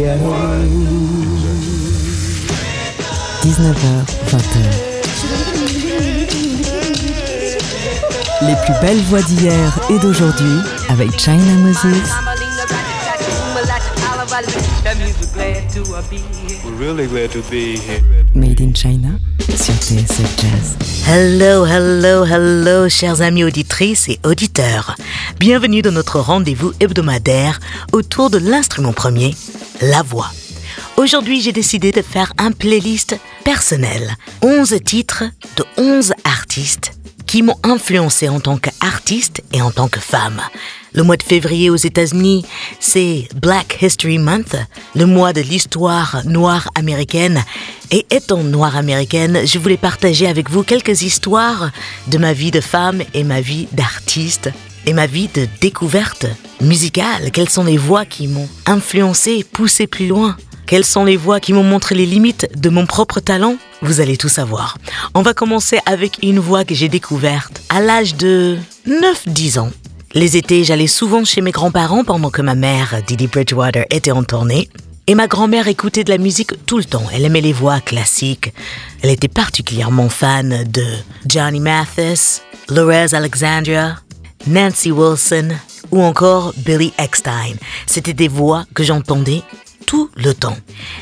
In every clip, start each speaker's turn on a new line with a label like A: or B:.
A: ghetto.
B: 19h, 20h. Les plus belles voix d'hier et d'aujourd'hui avec China Moses.
A: We're really glad to be here.
B: Made in China sur TSF Jazz.
C: Hello, hello, hello, chers amis auditrices et auditeurs. Bienvenue dans notre rendez-vous hebdomadaire autour de l'instrument premier, la voix. Aujourd'hui, j'ai décidé de faire un playlist personnel. 11 titres de 11 artistes qui m'ont influencé en tant qu'artiste et en tant que femme. Le mois de février aux États-Unis, c'est Black History Month, le mois de l'histoire noire américaine. Et étant noire américaine, je voulais partager avec vous quelques histoires de ma vie de femme et ma vie d'artiste et ma vie de découverte musicale. Quelles sont les voix qui m'ont influencé, poussé plus loin? Quelles sont les voix qui m'ont montré les limites de mon propre talent? Vous allez tout savoir. On va commencer avec une voix que j'ai découverte à l'âge de 9-10 ans. Les étés, j'allais souvent chez mes grands-parents pendant que ma mère, Didi Bridgewater, était en tournée. Et ma grand-mère écoutait de la musique tout le temps. Elle aimait les voix classiques. Elle était particulièrement fan de Johnny Mathis, Lorez Alexandria, Nancy Wilson ou encore Billy Eckstein. C'était des voix que j'entendais tout le temps.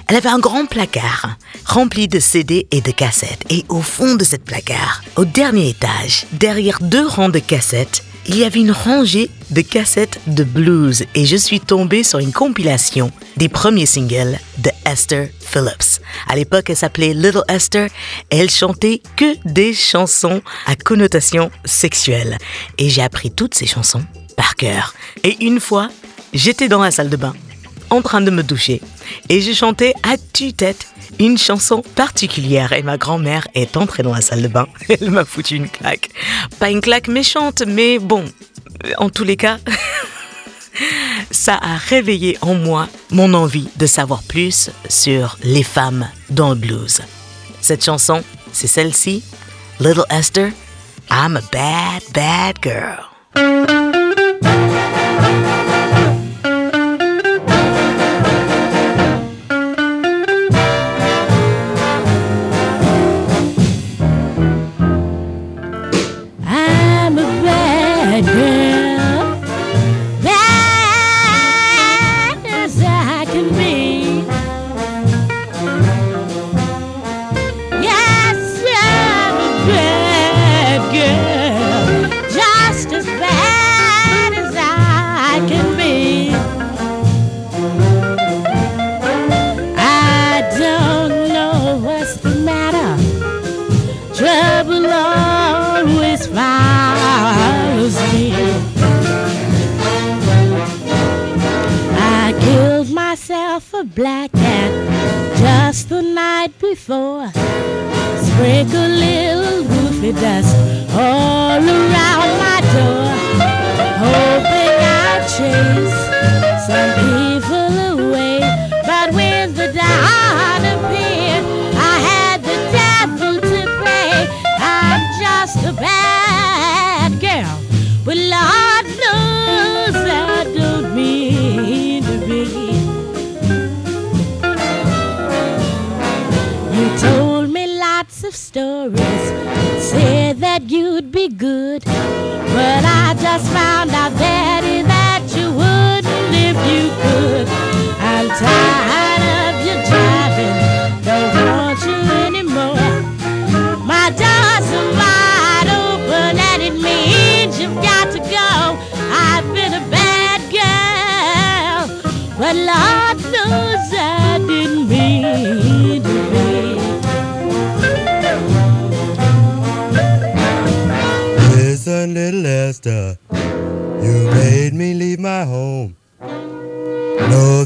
C: Elle avait un grand placard rempli de CD et de cassettes. Et au fond de cette placard, au dernier étage, derrière deux rangs de cassettes, il y avait une rangée de cassettes de blues et je suis tombée sur une compilation des premiers singles de Esther Phillips. À l'époque, elle s'appelait Little Esther et elle chantait que des chansons à connotation sexuelle. Et j'ai appris toutes ces chansons par cœur. Et une fois, j'étais dans la salle de bain en train de me doucher et j'ai chanté à tue-tête une chanson particulière et ma grand-mère est entrée dans la salle de bain. Elle m'a foutu une claque. Pas une claque méchante, mais bon, en tous les cas, ça a réveillé en moi mon envie de savoir plus sur les femmes dans le blues. Cette chanson, c'est celle-ci, Little Esther, I'm a bad, bad girl.
D: A black cat just the night before. Sprinkle little goofy dust all around just found out that that you wouldn't if you could. I'm tired of you driving, don't want you anymore. My doors are wide open and it means you've got to go. I've been a bad girl, but Lord knows I didn't mean to be.
E: Listen, little Esther,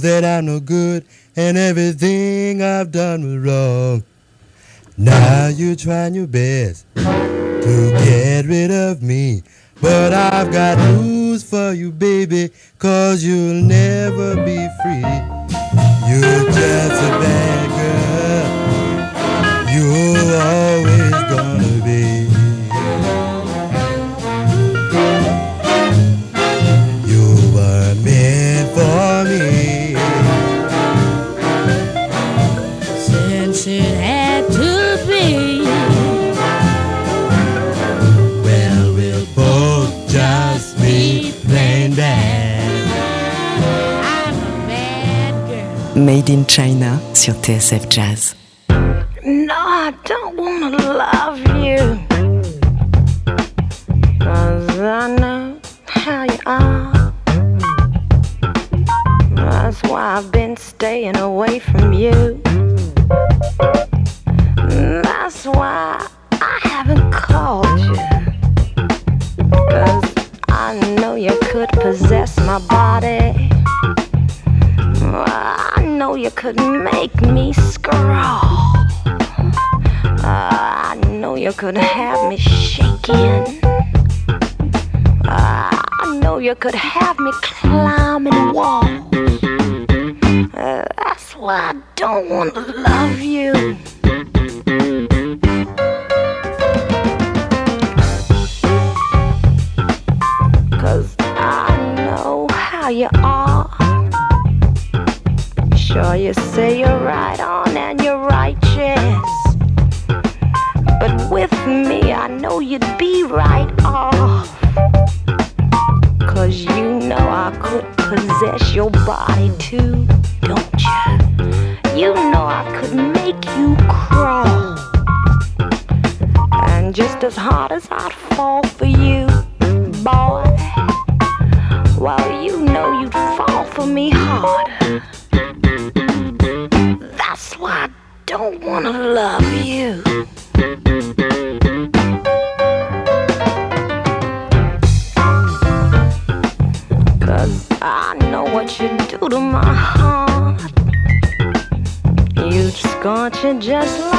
E: that I'm no good and everything I've done was wrong. Now you're trying your best to get rid of me. But I've got news for you, baby, cause you'll never be free. You're just a bad girl. You're always
B: TSF Jazz.
F: worked as hard as I'd fall for you, boy. Well, you know you'd fall for me hard. That's why I don't wanna love you. Cause I know what you do to my heart. You'd scorch it just like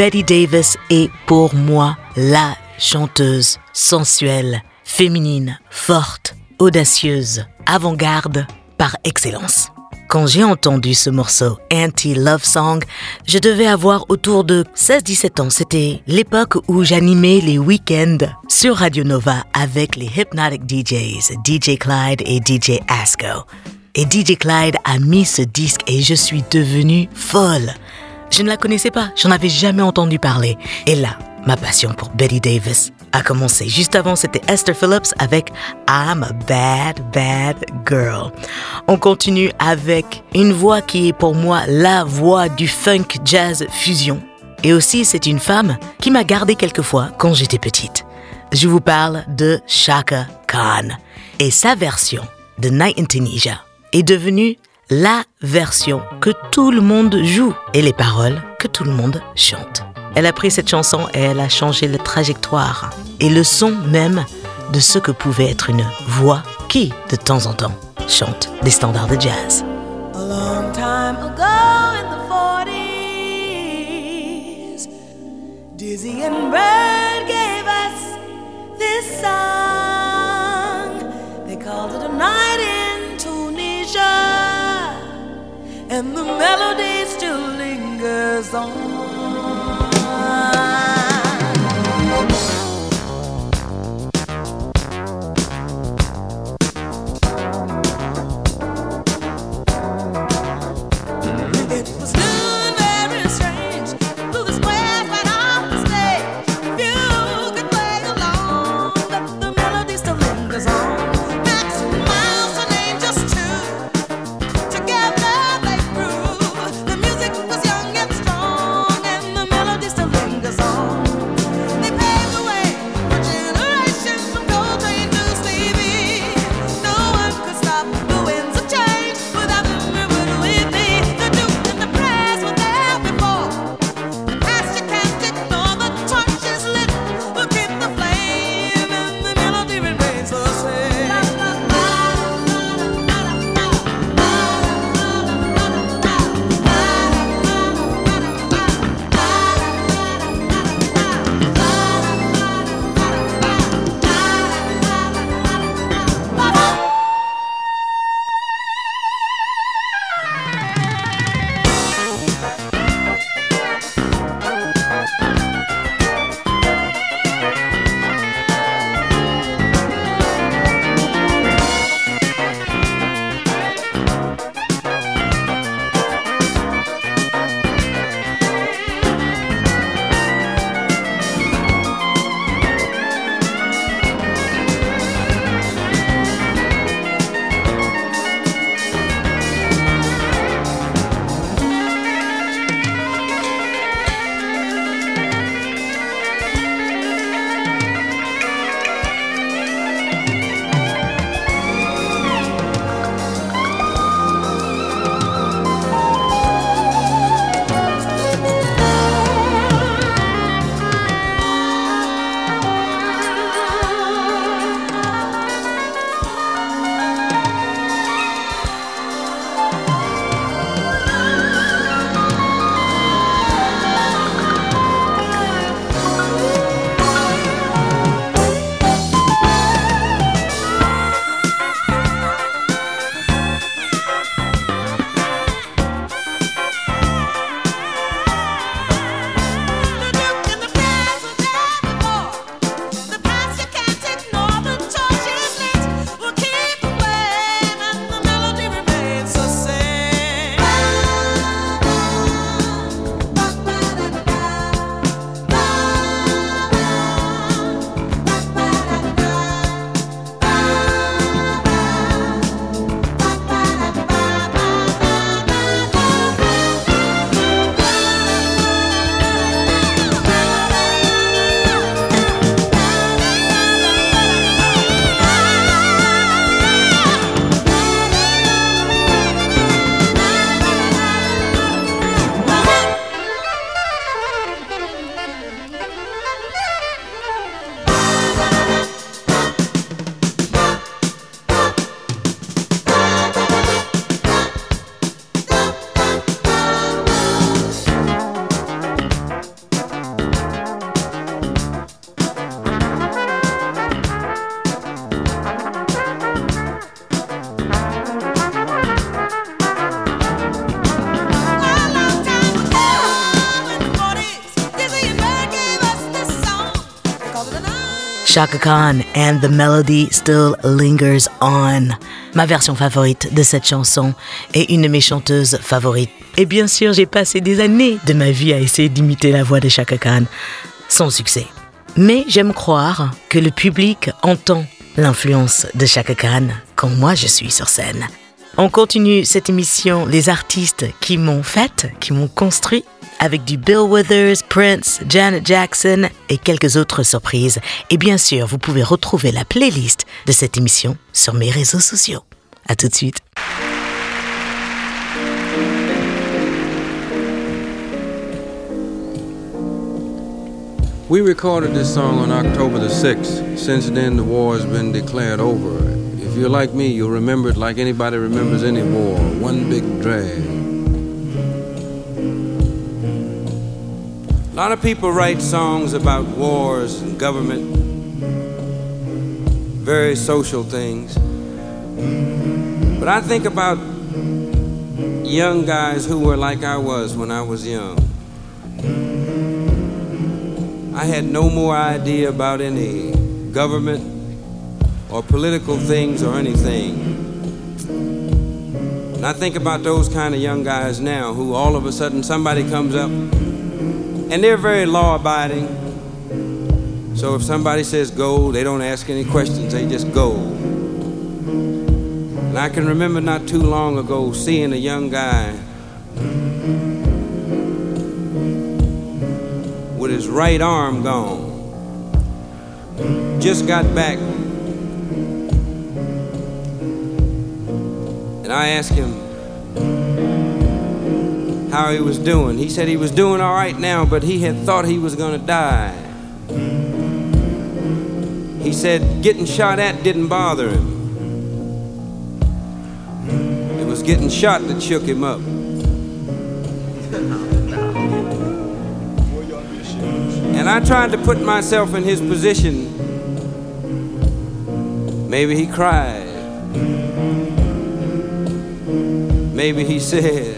C: Betty Davis est pour moi la chanteuse sensuelle, féminine, forte, audacieuse, avant-garde par excellence. Quand j'ai entendu ce morceau, Anti-Love Song, je devais avoir autour de 16-17 ans. C'était l'époque où j'animais les week-ends sur Radio Nova avec les Hypnotic DJs, DJ Clyde et DJ Asco. Et DJ Clyde a mis ce disque et je suis devenue folle. Je ne la connaissais pas, j'en avais jamais entendu parler. Et là, ma passion pour Betty Davis a commencé. Juste avant, c'était Esther Phillips avec I'm a Bad, Bad Girl. On continue avec une voix qui est pour moi la voix du funk jazz fusion. Et aussi, c'est une femme qui m'a gardée quelquefois quand j'étais petite. Je vous parle de Shaka Khan. Et sa version de Night in Tunisia est devenue la version que tout le monde joue et les paroles que tout le monde chante. Elle a pris cette chanson et elle a changé la trajectoire et le son même de ce que pouvait être une voix qui, de temps en temps, chante des standards de jazz.
G: A long time ago in the 40s, Dizzy and Bird gave us this song. They called it a night and the melody still lingers on.
C: Shaka Khan and the melody still lingers on. Ma version favorite de cette chanson est une de mes chanteuses favorites. Et bien sûr, j'ai passé des années de ma vie à essayer d'imiter la voix de Shaka Khan, sans succès. Mais j'aime croire que le public entend l'influence de Chaka Khan quand moi je suis sur scène. On continue cette émission Les artistes qui m'ont faite, qui m'ont construit, avec du Bill Withers, Prince, Janet Jackson et quelques autres surprises. Et bien sûr, vous pouvez retrouver la playlist de cette émission sur mes réseaux sociaux. À tout de suite.
H: We recorded this song on October the 6th. Since then, the war has been declared over. If you're like me, you'll remember it like anybody remembers any war one big drag. A lot of people write songs about wars and government, very social things. But I think about young guys who were like I was when I was young. I had no more idea about any government or political things or anything. And I think about those kind of young guys now who all of a sudden somebody comes up and they're very law abiding. So if somebody says go, they don't ask any questions, they just go. And I can remember not too long ago seeing a young guy with his right arm gone. Just got back. And I asked him how he was doing. He said he was doing all right now, but he had thought he was going to die. He said getting shot at didn't bother him. It was getting shot that shook him up. And I tried to put myself in his position. Maybe he cried. Maybe he said,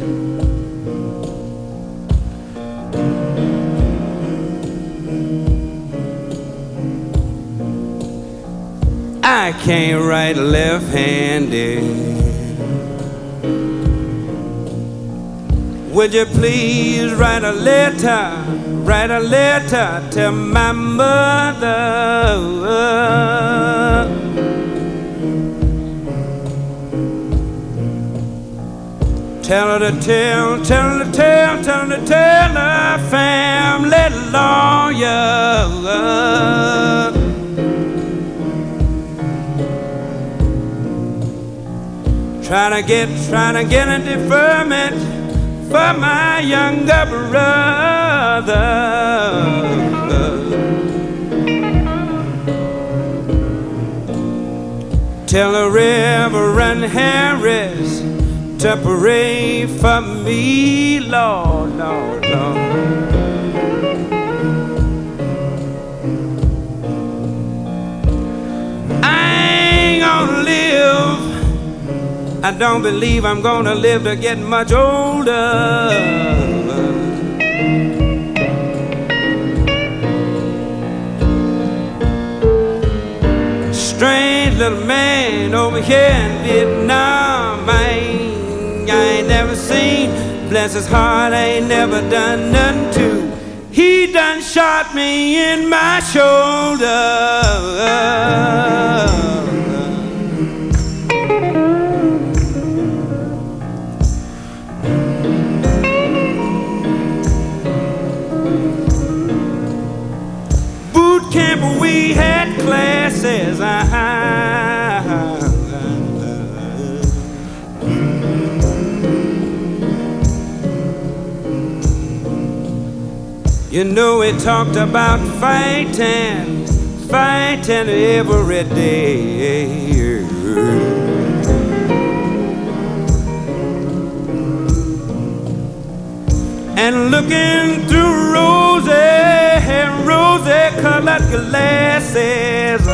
H: I can't write left handed. Would you please write a letter? Write a letter to my mother. Tell her to tell, tell her to tell, tell her to tell her family lawyer. Trying to get, trying to get a deferment for my younger brother. Tell the Reverend Harris to pray for me, Lord, Lord, Lord. I ain't gonna live. I don't believe I'm gonna live to get much older. Strange little man over here in Vietnam. I ain't, I ain't never seen. Bless his heart, I ain't never done nothing to. He done shot me in my shoulder. Classes. Ah, ah, ah, mm. You know, we talked about fighting, fighting every day. and looking through rosy, rosy colored glasses.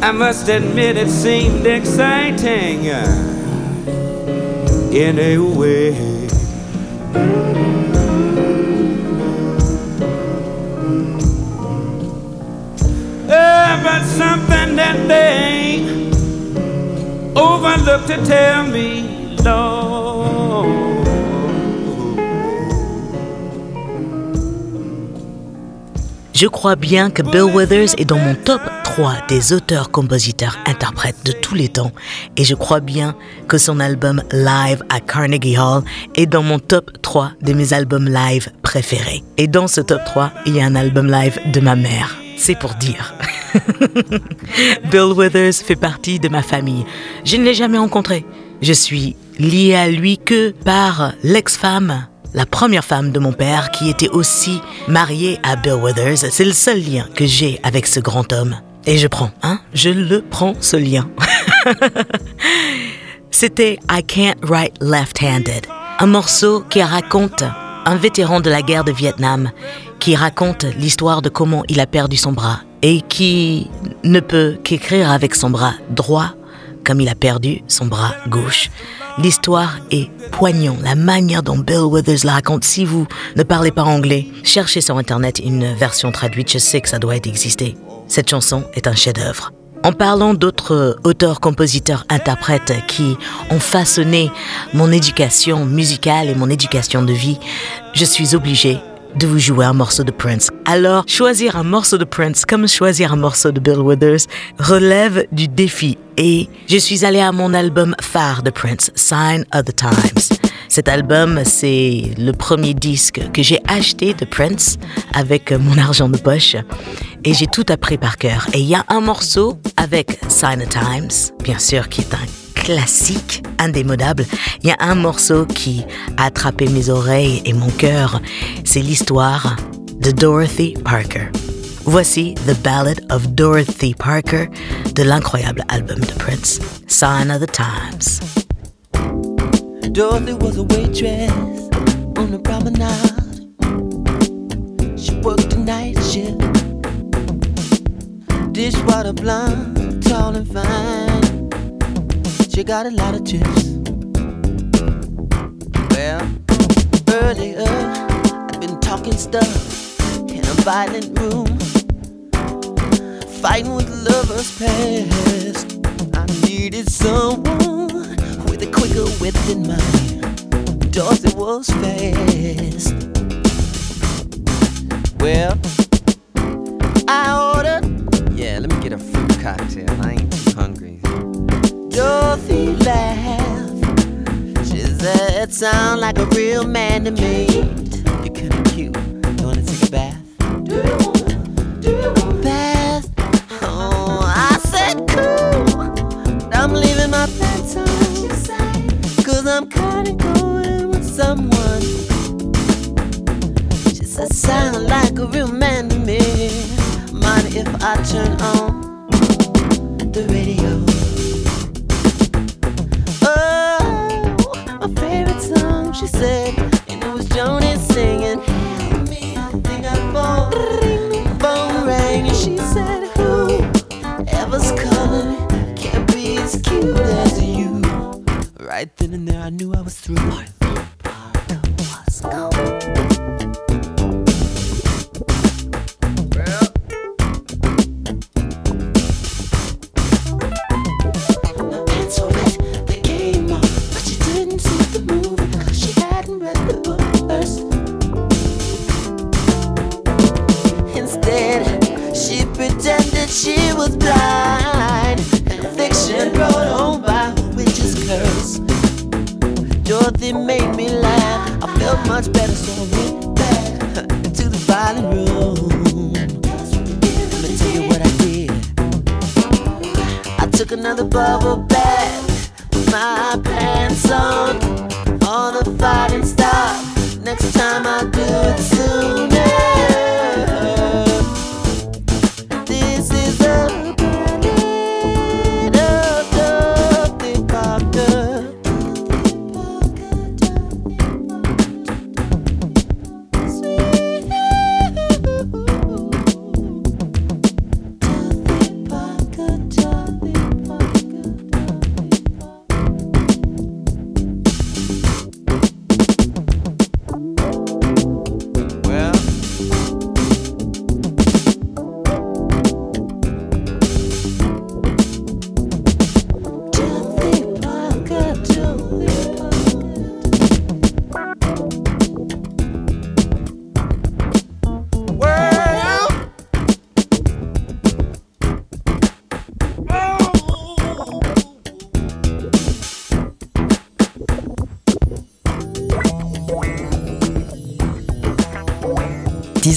H: I must admit it seemed exciting in a way. Uh, but something that they overlooked to tell me,
C: Je crois bien que Bill Withers est dans mon top 3 des auteurs, compositeurs, interprètes de tous les temps. Et je crois bien que son album Live à Carnegie Hall est dans mon top 3 de mes albums live préférés. Et dans ce top 3, il y a un album live de ma mère. C'est pour dire. Bill Withers fait partie de ma famille. Je ne l'ai jamais rencontré. Je suis lié à lui que par l'ex-femme, la première femme de mon père qui était aussi mariée à Bill Withers. C'est le seul lien que j'ai avec ce grand homme. Et je prends, hein, je le prends ce lien. C'était I Can't Write Left-Handed, un morceau qui raconte un vétéran de la guerre de Vietnam qui raconte l'histoire de comment il a perdu son bras et qui ne peut qu'écrire avec son bras droit comme il a perdu son bras gauche. L'histoire est poignante, la manière dont Bill Withers la raconte. Si vous ne parlez pas anglais, cherchez sur Internet une version traduite, je sais que ça doit exister. Cette chanson est un chef-d'œuvre. En parlant d'autres auteurs, compositeurs, interprètes qui ont façonné mon éducation musicale et mon éducation de vie, je suis obligée de vous jouer un morceau de Prince. Alors, choisir un morceau de Prince comme choisir un morceau de Bill Withers relève du défi. Et je suis allée à mon album phare de Prince, Sign of the Times. Cet album, c'est le premier disque que j'ai acheté de Prince avec mon argent de poche. Et j'ai tout appris par cœur. Et il y a un morceau avec Sign of the Times, bien sûr, qui est un classique, indémodable. Il y a un morceau qui a attrapé mes oreilles et mon cœur. C'est l'histoire de Dorothy Parker. Voici The Ballad of Dorothy Parker de l'incroyable album de Prince, Sign of the Times.
I: Dorothy was a waitress on the promenade. She worked a night shift. Dishwater blonde, tall and fine. She got a lot of chips. Well, earlier I've been talking stuff in a violent room, fighting with lovers past. I needed someone with a quicker wit than mine. Dorothy was fast. Well, I ordered. Yeah, let me get a fruit cocktail. I ain't too hungry. Dorothy laughed. She said, "Sound like a real man to me. You're kinda cute. You wanna take a bath? Do you want? Do you want bath? Oh, I said cool. I'm leaving my pants on. Cause I'm kinda going with someone. She said, sound like a real man to me. Mind if I turn on the radio? Through. Was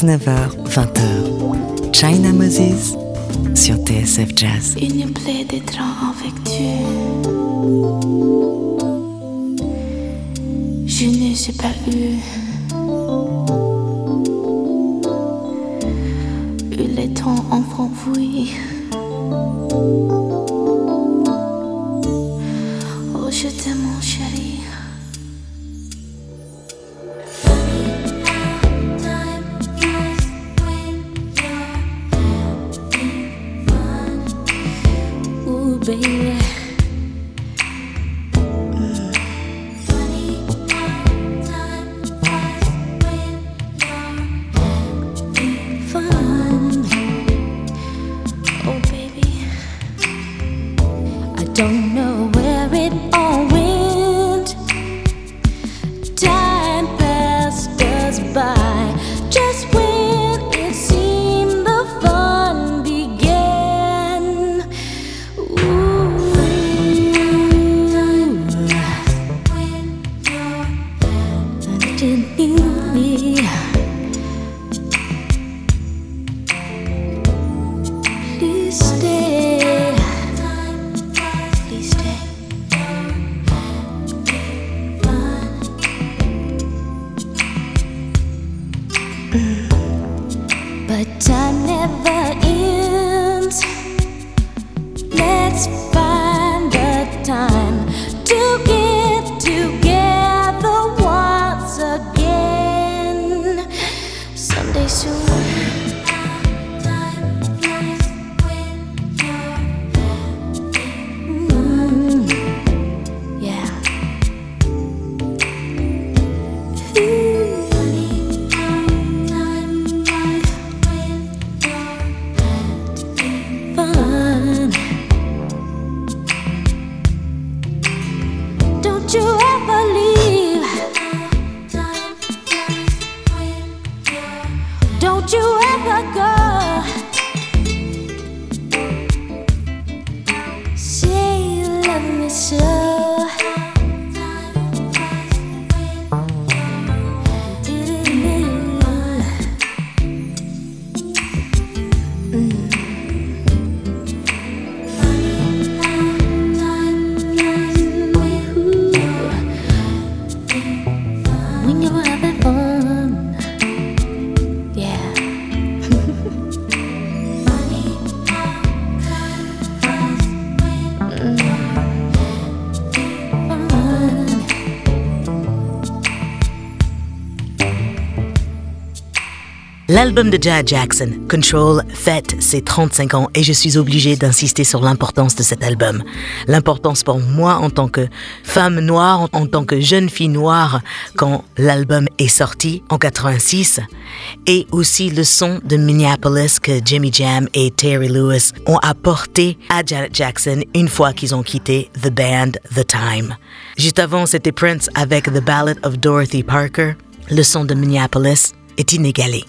B: 19h-20h. China Moses sur TSF Jazz.
D: Il me plaît d'être Dieu. Je ne sais pas eu. Eu le temps enfant,
C: L'album de Janet Jackson, Control, fête ses 35 ans et je suis obligée d'insister sur l'importance de cet album. L'importance pour moi en tant que femme noire, en tant que jeune fille noire quand l'album est sorti en 86 et aussi le son de Minneapolis que Jimmy Jam et Terry Lewis ont apporté à Janet Jackson une fois qu'ils ont quitté The Band The Time. Juste avant, c'était Prince avec The Ballad of Dorothy Parker. Le son de Minneapolis est inégalé.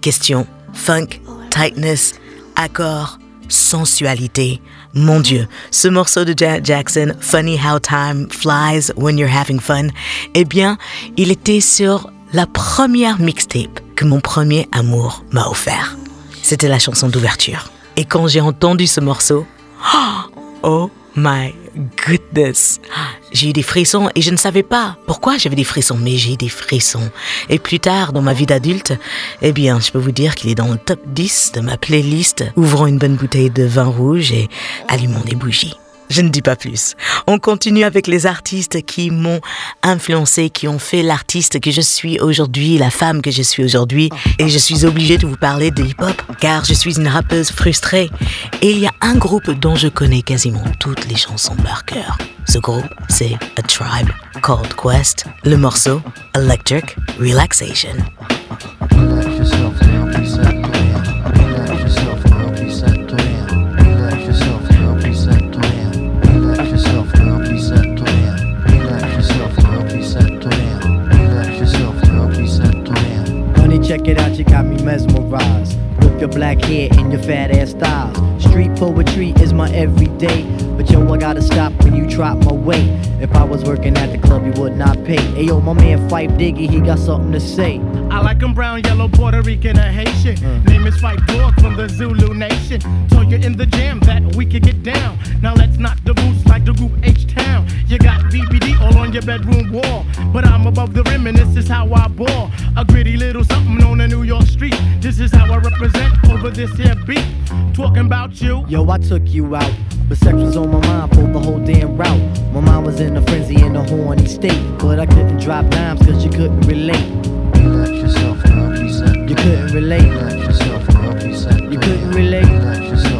C: Question, funk, tightness, accord, sensualité. Mon Dieu, ce morceau de Janet Jackson, Funny How Time Flies When You're Having Fun, eh bien, il était sur la première mixtape que mon premier amour m'a offert. C'était la chanson d'ouverture. Et quand j'ai entendu ce morceau, oh my goodness, j'ai eu des frissons et je ne savais pas pourquoi j'avais des frissons, mais j'ai eu des frissons. Et plus tard, dans ma vie d'adulte, eh bien, je peux vous dire qu'il est dans le top 10 de ma playlist. Ouvrons une bonne bouteille de vin rouge et allumons des bougies. Je ne dis pas plus. On continue avec les artistes qui m'ont influencé, qui ont fait l'artiste que je suis aujourd'hui, la femme que je suis aujourd'hui. Et je suis obligée de vous parler de hip-hop, car je suis une rappeuse frustrée. Et il y a un groupe dont je connais quasiment toutes les chansons par cœur. Ce groupe, c'est A Tribe Called Quest. Le morceau, Electric Relaxation.
J: Check it out, you got me mesmerized. With your black hair and your fat ass styles. Street poetry is my everyday. But yo, I gotta stop when you drop my weight. If I was working at the club, you would not pay. Ayo, my man Fife Diggy, he got something to say.
K: I like 'em brown, yellow, Puerto Rican, or Haitian. Mm. Name is Fight Dog from the Zulu Nation. Told you in the jam that we could get down. Now let's knock the boots group H Town. You got BBD all on your bedroom wall. But I'm above the rim and this is how I ball. A gritty little something on a New York street. This is how I represent over this here beat. Talking about you.
J: Yo, I took you out. But sex was on my mind for the whole damn route. My mind was in a frenzy in a horny state. But I couldn't drop dimes cause you couldn't relate.
L: Relax yourself, girl, please set
J: You couldn't relate.
L: Relax yourself, girl, please set
J: You couldn't relate.
L: Relax yourself,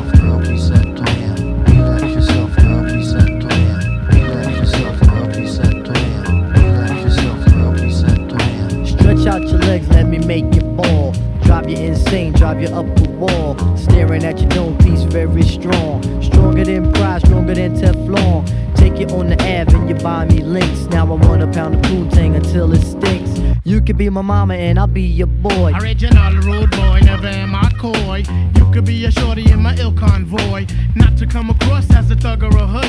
J: you. Drive you insane, drive you up the wall. Staring at your dome piece, very strong. Stronger than pride, stronger than Teflon. Take you on the Ave and you buy me links. Now I want a pound of Poontang until it stinks. You could be my mama and I'll be your boy.
K: Original rude boy, never am I coy. You could be a shorty in my ill convoy. Not to come across as a thug or a hood.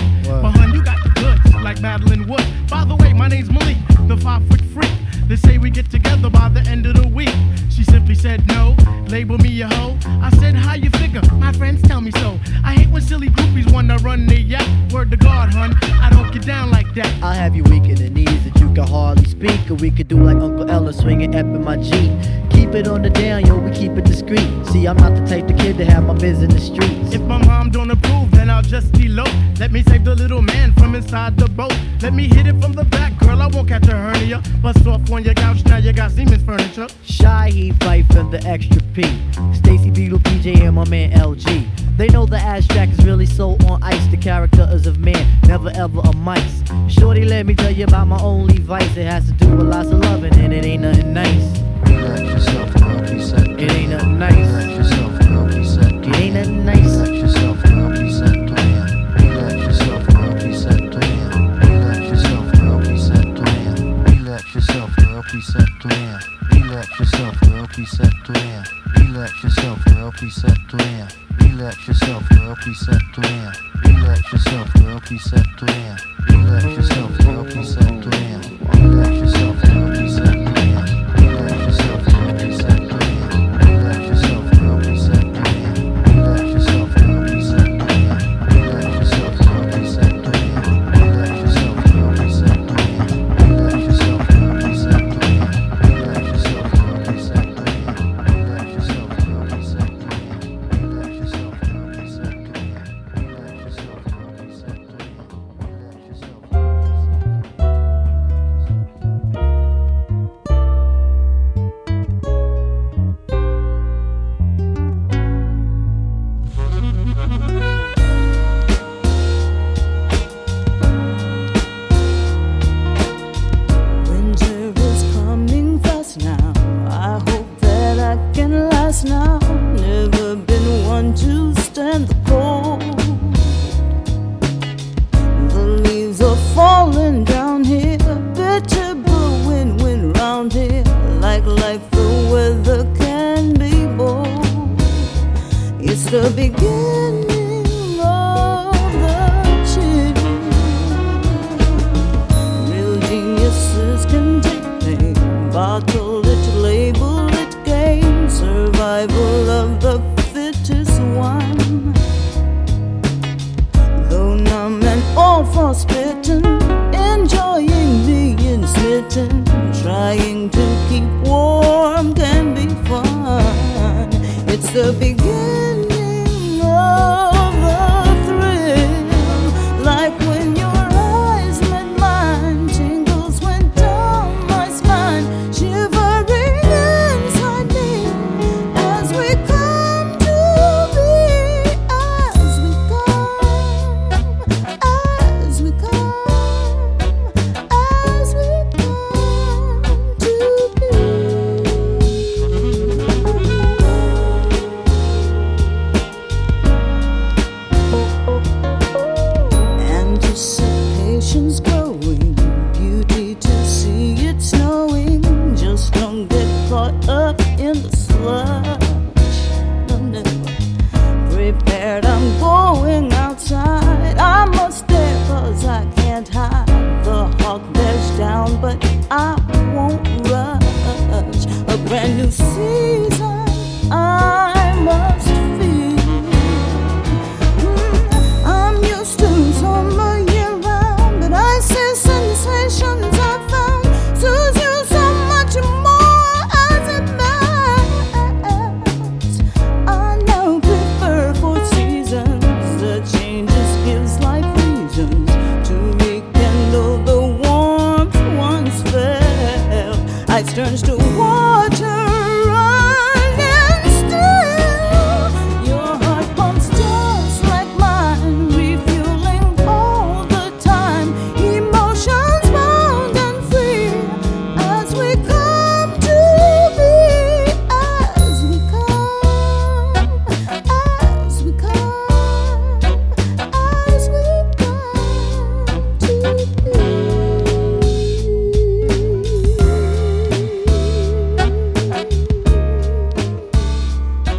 K: We
J: could do like Uncle Ella swinging up in my Jeep. Keep it on the down, yo, we keep it discreet. See, I'm not the type of kid to have my biz in the streets.
K: If my mom don't approve, then I'll just elope. Let me save the little man from inside the boat. Let me hit it from the back, girl. I won't catch a hernia. Bust off on your couch, now you got Siemens furniture.
J: Shy he fight for the extra P. Stacy Beetle, PJ, and my man LG. They know the ass jack is really so on ice. The character is of man, never ever a mice. Shorty, let me tell you about my only vice. It has to do with lots of loving, and it ain't nothing nice.
L: Yourself, girl,
J: It ain't nothing nice.
L: Yourself, girl,
J: It ain't nothing nice.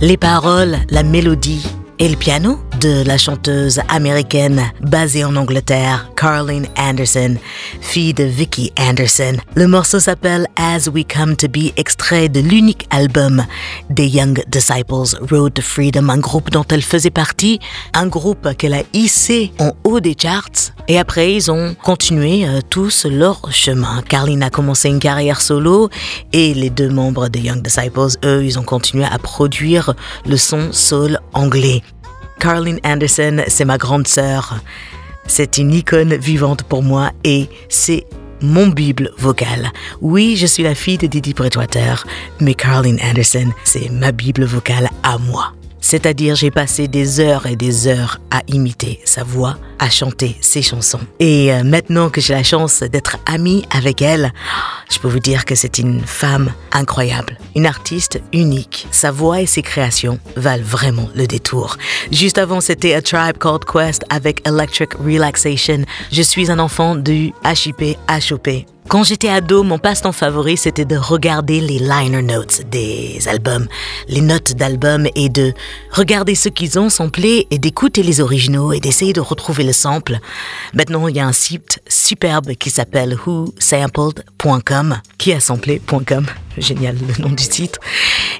C: Les paroles, la mélodie et le piano de la chanteuse américaine basée en Angleterre, Carlene Anderson, fille de Vicky Anderson. Le morceau s'appelle As We Come to Be, extrait de l'unique album des Young Disciples, Road to Freedom, un groupe dont elle faisait partie, un groupe qu'elle a hissé en haut des charts. Et après, ils ont continué euh, tous leur chemin. Carlene a commencé une carrière solo et les deux membres des Young Disciples, eux, ils ont continué à produire le son soul anglais. Carlene Anderson, c'est ma grande sœur. C'est une icône vivante pour moi et c'est mon bible vocale. Oui, je suis la fille de Didi Bridgewater, mais Carlene Anderson, c'est ma bible vocale à moi. C'est-à-dire, j'ai passé des heures et des heures à imiter sa voix, à chanter ses chansons. Et euh, maintenant que j'ai la chance d'être amie avec elle, je peux vous dire que c'est une femme incroyable, une artiste unique. Sa voix et ses créations valent vraiment le détour. Juste avant, c'était A Tribe Called Quest avec Electric Relaxation. Je suis un enfant du HIP HOP. Quand j'étais ado, mon passe-temps favori, c'était de regarder les liner notes des albums, les notes d'albums et de regarder ce qu'ils ont samplé et d'écouter les originaux et d'essayer de retrouver le sample. Maintenant, il y a un site superbe qui s'appelle whosampled.com, qui a samplé.com. Génial le nom du site.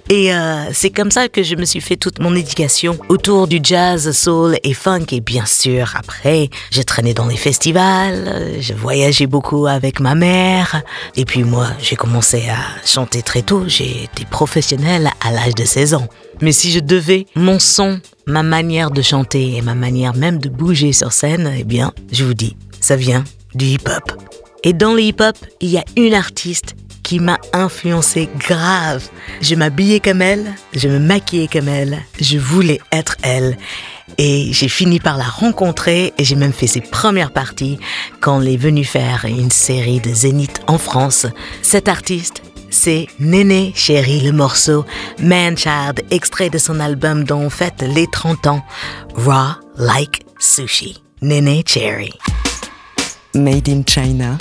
C: Et euh, c'est comme ça que je me suis fait toute mon éducation autour du jazz, soul et funk. Et bien sûr, après, j'ai traîné dans les festivals, je voyageais beaucoup avec ma mère. Et puis moi, j'ai commencé à chanter très tôt. J'ai été professionnelle à l'âge de 16 ans. Mais si je devais, mon son, ma manière de chanter et ma manière même de bouger sur scène, eh bien, je vous dis, ça vient du hip-hop. Et dans le hip-hop, il y a une artiste qui m'a influencé grave. Je m'habillais comme elle, je me maquillais comme elle, je voulais être elle. Et j'ai fini par la rencontrer et j'ai même fait ses premières parties quand elle est venue faire une série de Zénith en France. Cette artiste, c'est Néné Chéri, le morceau Man Child, extrait de son album dont on fête les 30 ans, Raw Like Sushi. Néné Cherry.
B: Made in China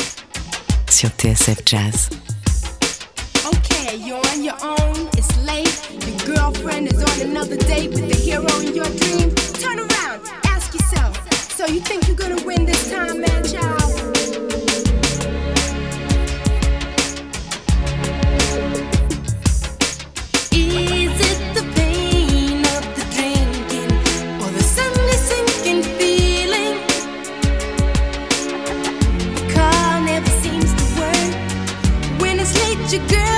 B: sur TSF Jazz.
M: Okay, you're on your own, it's late. Your girlfriend is on another date with the hero in your dream. Turn around, ask yourself. So you think you're gonna win this time, man, child?
D: It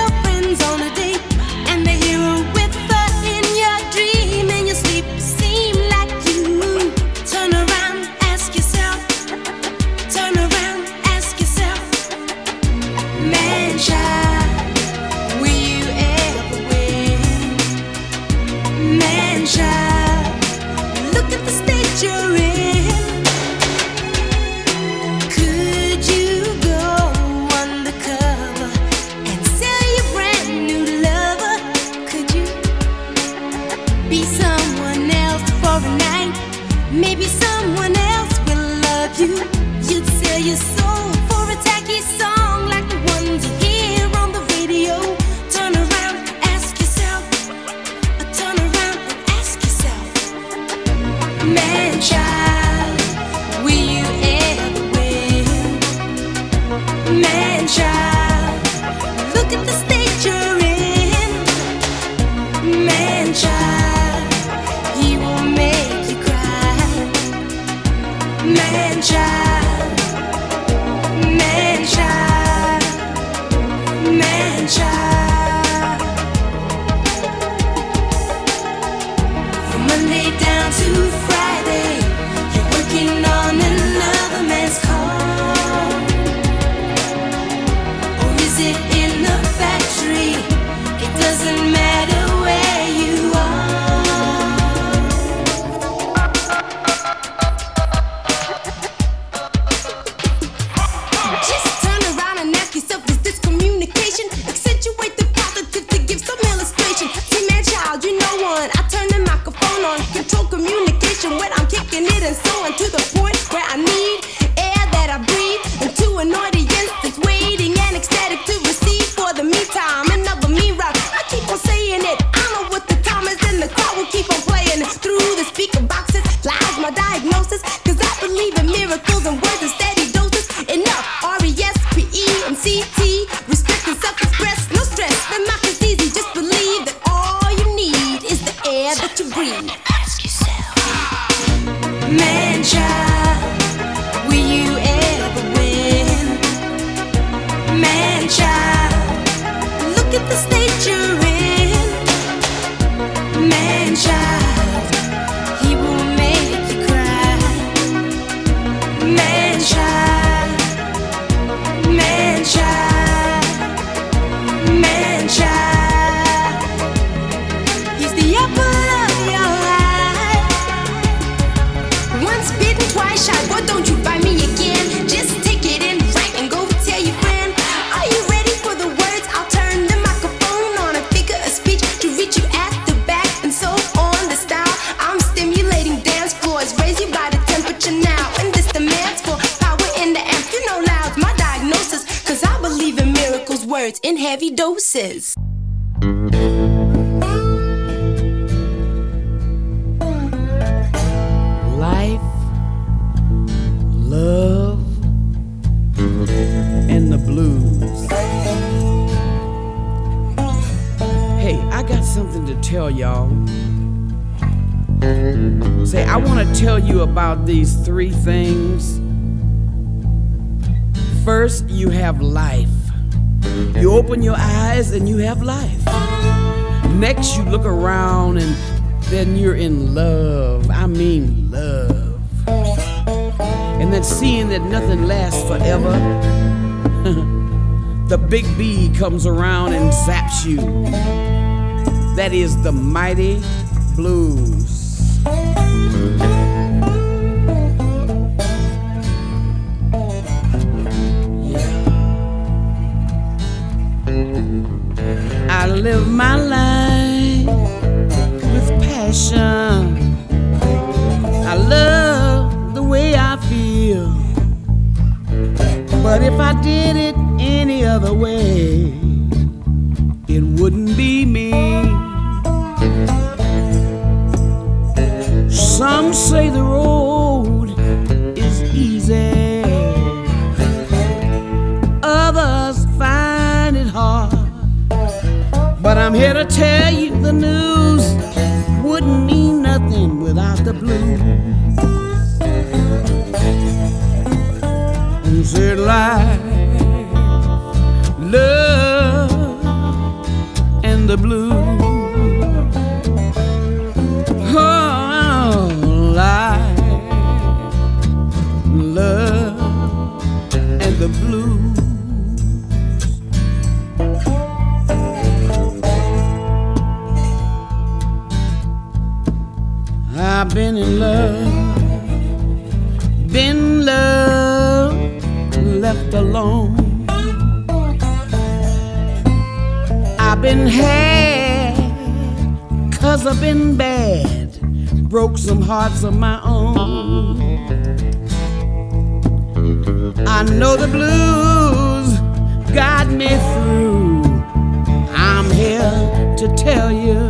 D: You
N: open your eyes and you have life. Next, you look around and then you're in love. I mean, love. And then seeing that nothing lasts forever, the big B comes around and zaps you. That is the mighty blues. live my life with passion. I love the way I feel. But if I did it any other way, it wouldn't be me. Some say the road I'm here to tell you the news wouldn't mean nothing without the blues. Is it life, love, and the blues. left alone. I've been had, cause I've been bad. Broke some hearts of my own. I know the blues got me through. I'm here to tell you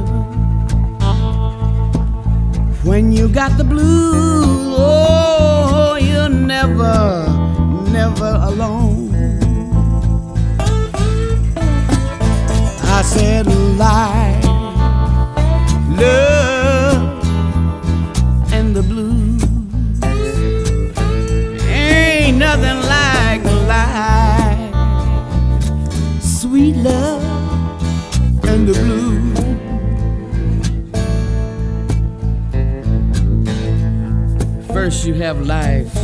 N: when you got the blues, oh, you never never alone. I said, life, love, and the blues. Ain't nothing like life, sweet love, and the blues. First, you have life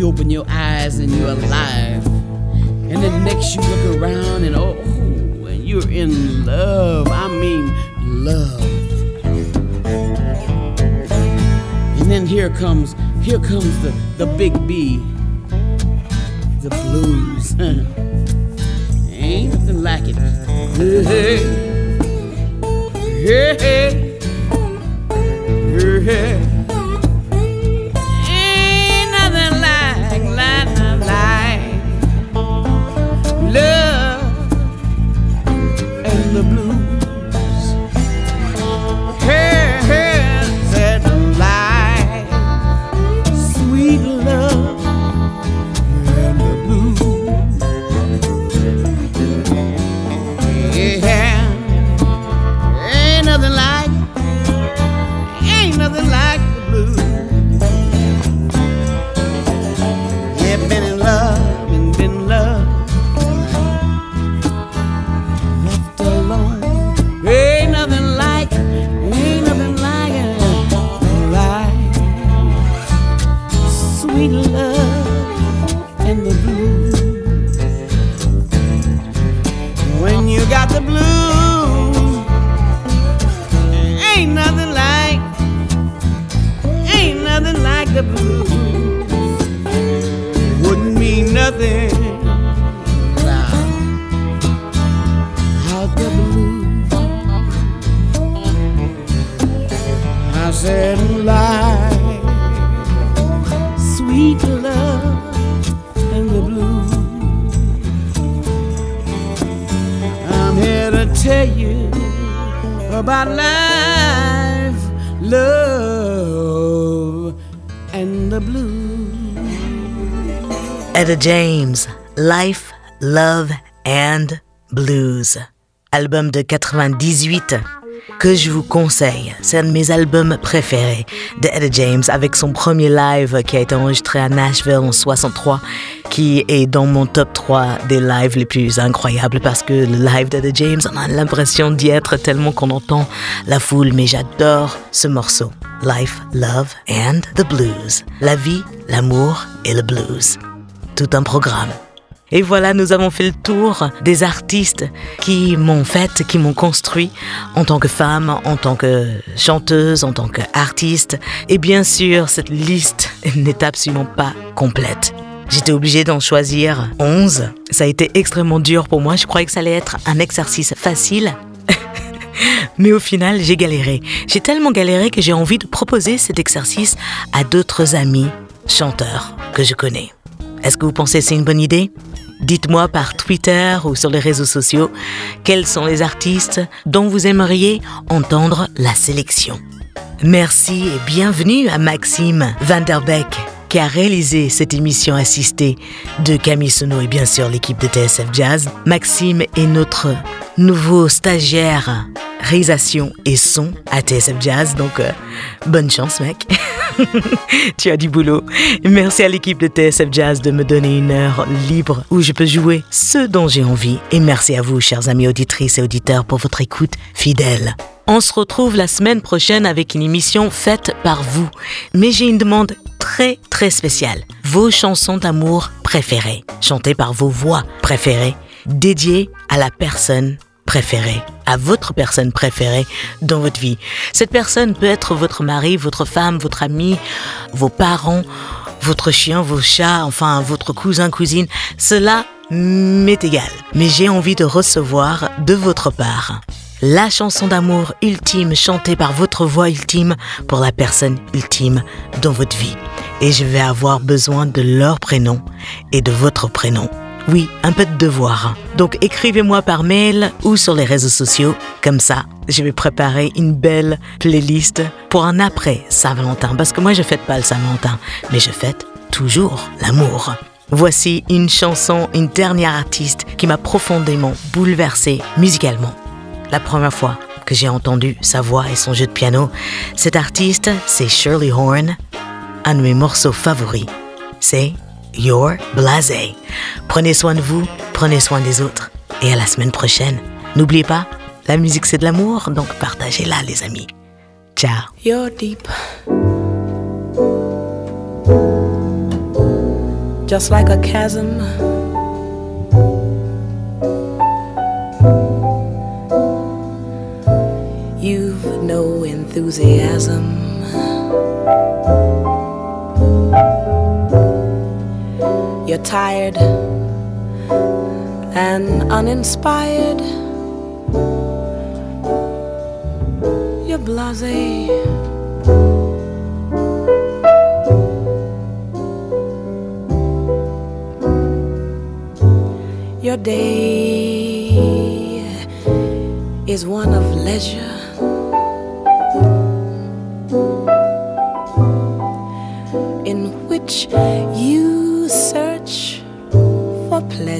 N: you open your eyes and you're alive. And then next you look around and oh, and you're in love. I mean, love. And then here comes, here comes the, the big B, the blues. Ain't nothing like it. Hey, hey, hey, love
C: James, Life, Love and Blues. Album de 98 que je vous conseille. C'est un de mes albums préférés de Etta James avec son premier live qui a été enregistré à Nashville en 63 qui est dans mon top 3 des lives les plus incroyables parce que le live d'Etta James, on a l'impression d'y être tellement qu'on entend la foule mais j'adore ce morceau. Life, Love and the Blues. La vie, l'amour et le blues un programme. Et voilà, nous avons fait le tour des artistes qui m'ont fait, qui m'ont construit en tant que femme, en tant que chanteuse, en tant qu'artiste. Et bien sûr, cette liste n'est absolument pas complète. J'étais obligée d'en choisir 11. Ça a été extrêmement dur pour moi. Je croyais que ça allait être un exercice facile. Mais au final, j'ai galéré. J'ai tellement galéré que j'ai envie de proposer cet exercice à d'autres amis chanteurs que je connais. Est-ce que vous pensez que c'est une bonne idée? Dites-moi par Twitter ou sur les réseaux sociaux quels sont les artistes dont vous aimeriez entendre la sélection. Merci et bienvenue à Maxime Vanderbeck qui a réalisé cette émission assistée de Camille Sono et bien sûr l'équipe de TSF Jazz. Maxime est notre nouveau stagiaire réalisation et son à TSF Jazz, donc euh, bonne chance mec. tu as du boulot. Merci à l'équipe de TSF Jazz de me donner une heure libre où je peux jouer ce dont j'ai envie. Et merci à vous, chers amis auditrices et auditeurs, pour votre écoute fidèle. On se retrouve la semaine prochaine avec une émission faite par vous. Mais j'ai une demande très très spéciale. Vos chansons d'amour préférées, chantées par vos voix préférées, dédiées à la personne à votre personne préférée dans votre vie. Cette personne peut être votre mari, votre femme, votre ami, vos parents, votre chien, vos chats, enfin votre cousin, cousine. Cela m'est égal. Mais j'ai envie de recevoir de votre part la chanson d'amour ultime chantée par votre voix ultime pour la personne ultime dans votre vie. Et je vais avoir besoin de leur prénom et de votre prénom. Oui, un peu de devoir. Donc écrivez-moi par mail ou sur les réseaux sociaux. Comme ça, je vais préparer une belle playlist pour un après Saint-Valentin. Parce que moi, je fête pas le Saint-Valentin, mais je fête toujours l'amour. Voici une chanson, une dernière artiste qui m'a profondément bouleversée musicalement. La première fois que j'ai entendu sa voix et son jeu de piano, cet artiste, c'est Shirley Horn. Un de mes morceaux favoris, c'est Your Blasé. Prenez soin de vous, prenez soin des autres. Et à la semaine prochaine. N'oubliez pas, la musique c'est de l'amour, donc partagez-la les amis. Ciao.
O: You're deep.
F: just like a chasm. You've no enthusiasm. You're tired and uninspired. You're blasé. Your day is one of leisure. In which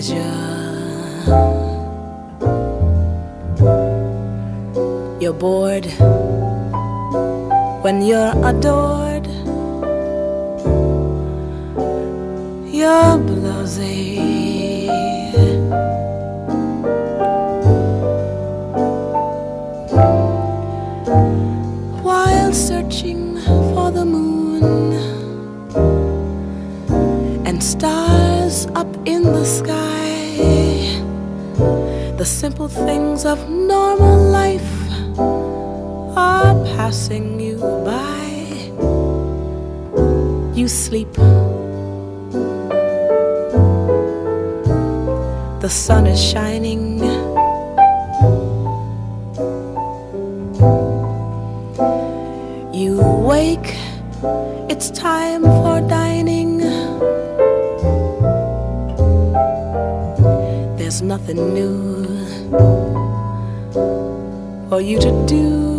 F: pleasure. You're bored when you're adored. You're blasé. The simple things of normal life are passing you by. You sleep. The sun is shining. You wake. It's time nothing new for you to do.